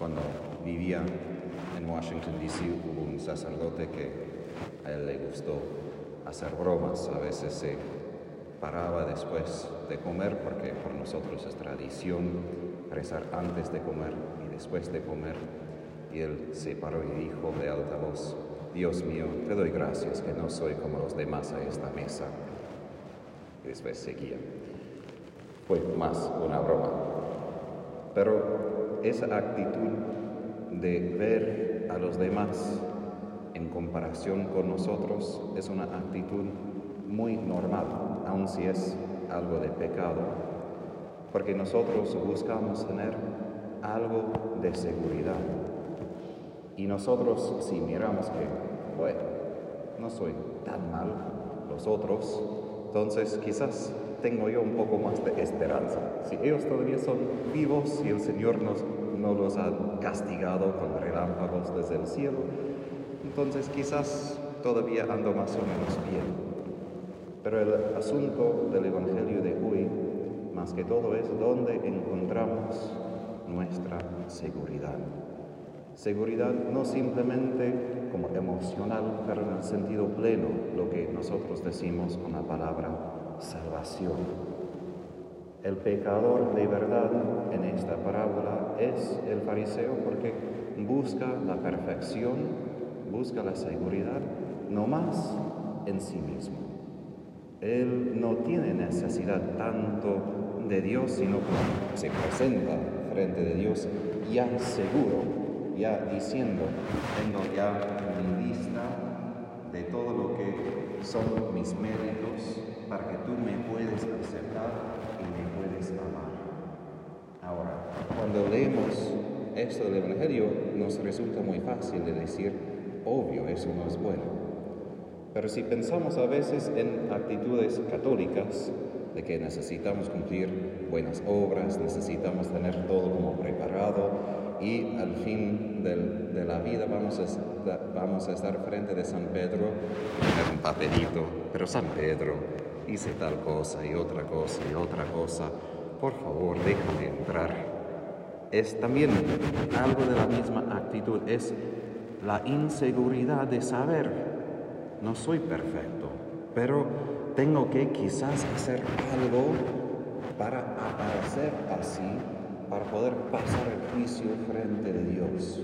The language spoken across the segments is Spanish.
Cuando vivía en Washington, D.C., hubo un sacerdote que a él le gustó hacer bromas. A veces se paraba después de comer, porque por nosotros es tradición rezar antes de comer y después de comer. Y él se paró y dijo de alta voz, Dios mío, te doy gracias que no soy como los demás a esta mesa. Y después seguía. Fue más una broma. Pero esa actitud de ver a los demás en comparación con nosotros es una actitud muy normal, aun si es algo de pecado, porque nosotros buscamos tener algo de seguridad. Y nosotros si miramos que, bueno, no soy tan mal los otros, entonces quizás tengo yo un poco más de esperanza. Si ellos todavía son vivos y el Señor nos, no los ha castigado con relámpagos desde el cielo, entonces quizás todavía ando más o menos bien. Pero el asunto del Evangelio de hoy, más que todo, es dónde encontramos nuestra seguridad. Seguridad no simplemente como emocional, pero en el sentido pleno, lo que nosotros decimos con la palabra salvación. El pecador de verdad en esta parábola es el fariseo porque busca la perfección, busca la seguridad, no más en sí mismo. Él no tiene necesidad tanto de Dios, sino que se presenta frente de Dios ya seguro, ya diciendo, tengo ya mi lista de todo lo que son mis méritos para que tú me puedes aceptar y me puedes amar. Ahora, cuando leemos esto del Evangelio, nos resulta muy fácil de decir, obvio, eso no es bueno. Pero si pensamos a veces en actitudes católicas, de que necesitamos cumplir buenas obras, necesitamos tener todo como preparado y al fin de la vida vamos a, vamos a estar frente de San Pedro tener un papelito, pero San Pedro hice tal cosa y otra cosa y otra cosa, por favor déjame entrar. Es también algo de la misma actitud, es la inseguridad de saber no soy perfecto, pero tengo que quizás hacer algo para aparecer así, para poder pasar el juicio frente de Dios.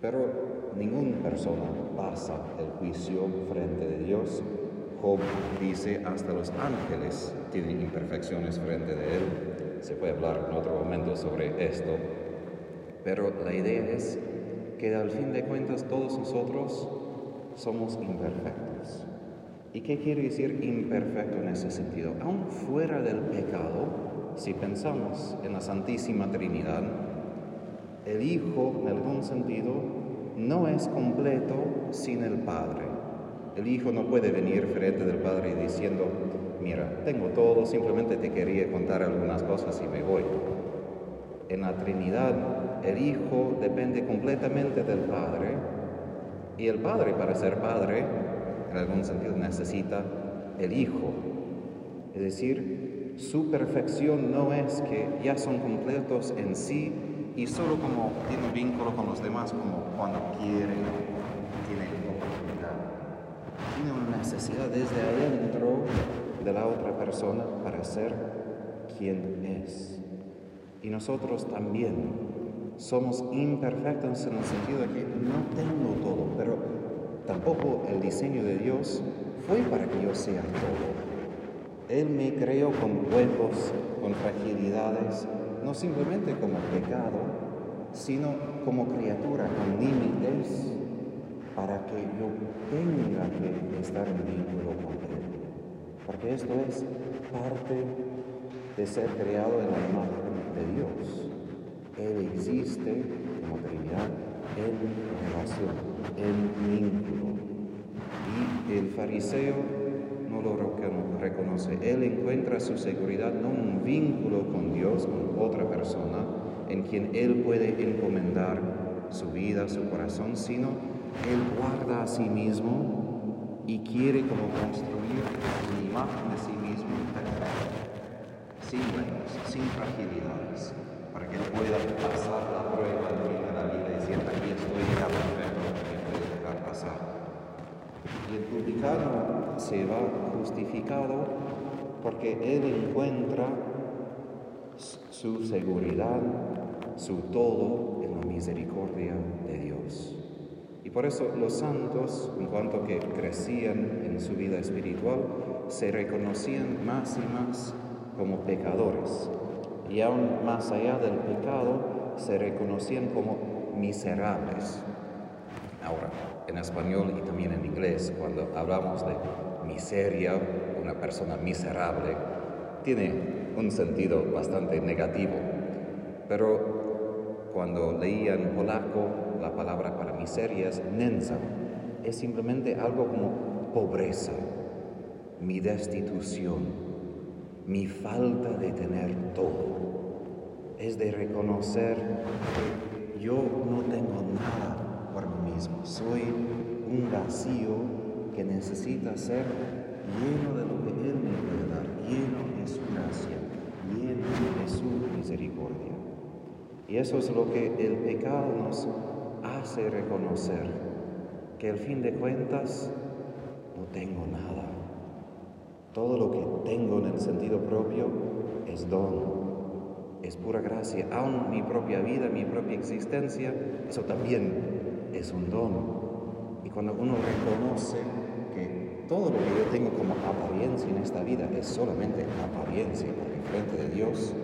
Pero ninguna persona pasa el juicio frente de Dios. Job dice, hasta los ángeles tienen imperfecciones frente de él. Se puede hablar en otro momento sobre esto. Pero la idea es que al fin de cuentas todos nosotros somos imperfectos. ¿Y qué quiere decir imperfecto en ese sentido? Aún fuera del pecado, si pensamos en la Santísima Trinidad, el Hijo, en algún sentido, no es completo sin el Padre. El Hijo no puede venir frente del Padre diciendo, mira, tengo todo, simplemente te quería contar algunas cosas y me voy. En la Trinidad, el Hijo depende completamente del Padre y el padre, para ser padre, en algún sentido necesita el hijo. Es decir, su perfección no es que ya son completos en sí y solo como tiene un vínculo con los demás, como cuando quiere, tiene oportunidad. Tiene una necesidad desde adentro de la otra persona para ser quien es. Y nosotros también somos imperfectos en el sentido de que no tengo todo, pero tampoco el diseño de Dios fue para que yo sea todo. Él me creó con huecos, con fragilidades, no simplemente como pecado, sino como criatura con para que yo tenga que estar en vínculo con Él. Porque esto es parte de ser creado en la imagen de Dios. Él existe como Trinidad en relación, en vínculo. Y el fariseo no lo reconoce. Él encuentra su seguridad no en un vínculo con Dios, con otra persona, en quien él puede encomendar su vida, su corazón, sino él guarda a sí mismo y quiere como construir una imagen de sí mismo perfecta, sin huecos, sin fragilidades, para que Él pueda pasar la prueba de la vida y decir, aquí estoy, ya perfecto, me puede dejar pasar. Y el publicano se va justificado porque Él encuentra su seguridad, su todo en la misericordia de Dios. Por eso los santos, en cuanto que crecían en su vida espiritual, se reconocían más y más como pecadores. Y aún más allá del pecado, se reconocían como miserables. Ahora, en español y también en inglés, cuando hablamos de miseria, una persona miserable, tiene un sentido bastante negativo. Pero cuando leía en polaco la palabra para miseria es nensa, es simplemente algo como pobreza, mi destitución, mi falta de tener todo. Es de reconocer que yo no tengo nada por mí mismo, soy un vacío que necesita ser lleno de lo que Él me puede dar, lleno de su gracia, lleno de su misericordia. Y eso es lo que el pecado nos hace reconocer, que al fin de cuentas no tengo nada. Todo lo que tengo en el sentido propio es don, es pura gracia. Aún mi propia vida, mi propia existencia, eso también es un don. Y cuando uno reconoce todo lo que yo tengo como apariencia en esta vida es solamente apariencia, porque frente de Dios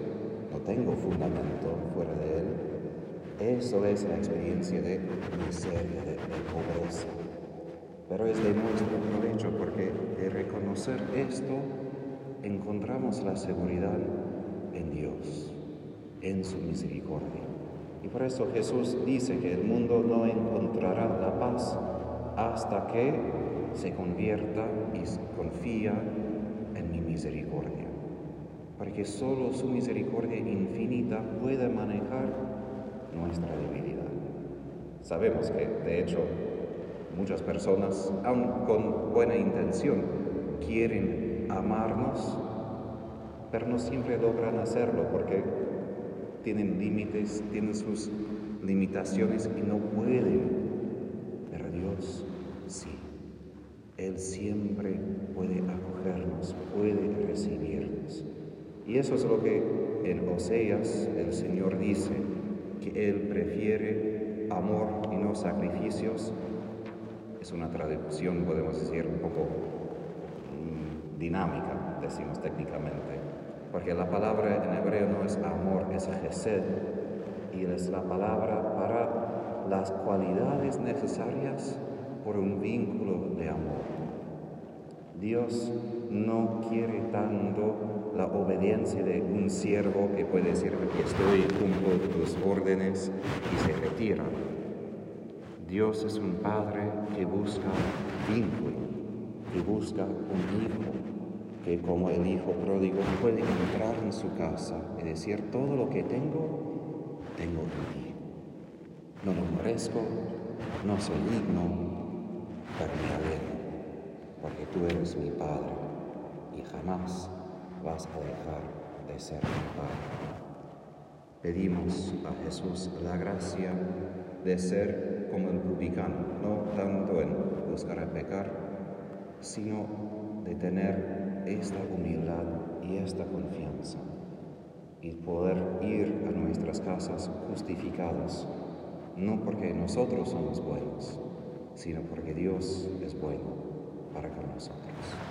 no tengo fundamento fuera de Él. Eso es la experiencia de miseria, de, pobreza. Pero es de nuestro provecho porque de reconocer esto encontramos la seguridad en Dios, en su misericordia. Y por eso Jesús dice que el mundo no encontrará la paz hasta que se convierta y confía en mi misericordia, porque solo su misericordia infinita puede manejar nuestra debilidad. Sabemos que, de hecho, muchas personas, aun con buena intención, quieren amarnos, pero no siempre logran hacerlo porque tienen límites, tienen sus limitaciones y no pueden. Pero Dios sí. Él siempre puede acogernos, puede recibirnos. Y eso es lo que en Oseas el Señor dice, que Él prefiere amor y no sacrificios. Es una traducción, podemos decir, un poco mm, dinámica, decimos técnicamente, porque la palabra en hebreo no es amor, es gesed, y es la palabra para las cualidades necesarias por un vínculo de amor. Dios no quiere tanto la obediencia de un siervo que puede decir, aquí estoy, cumplo tus órdenes y se retira. Dios es un padre que busca vínculo, que busca un hijo, que como el hijo pródigo puede entrar en su casa y decir, todo lo que tengo, tengo de ti. No lo merezco, no soy digno, pero porque tú eres mi Padre y jamás vas a dejar de ser Padre. Pedimos a Jesús la gracia de ser como el publicano, no tanto en buscar a pecar, sino de tener esta humildad y esta confianza y poder ir a nuestras casas justificados, no porque nosotros somos buenos, sino porque Dios es bueno para con nosotros.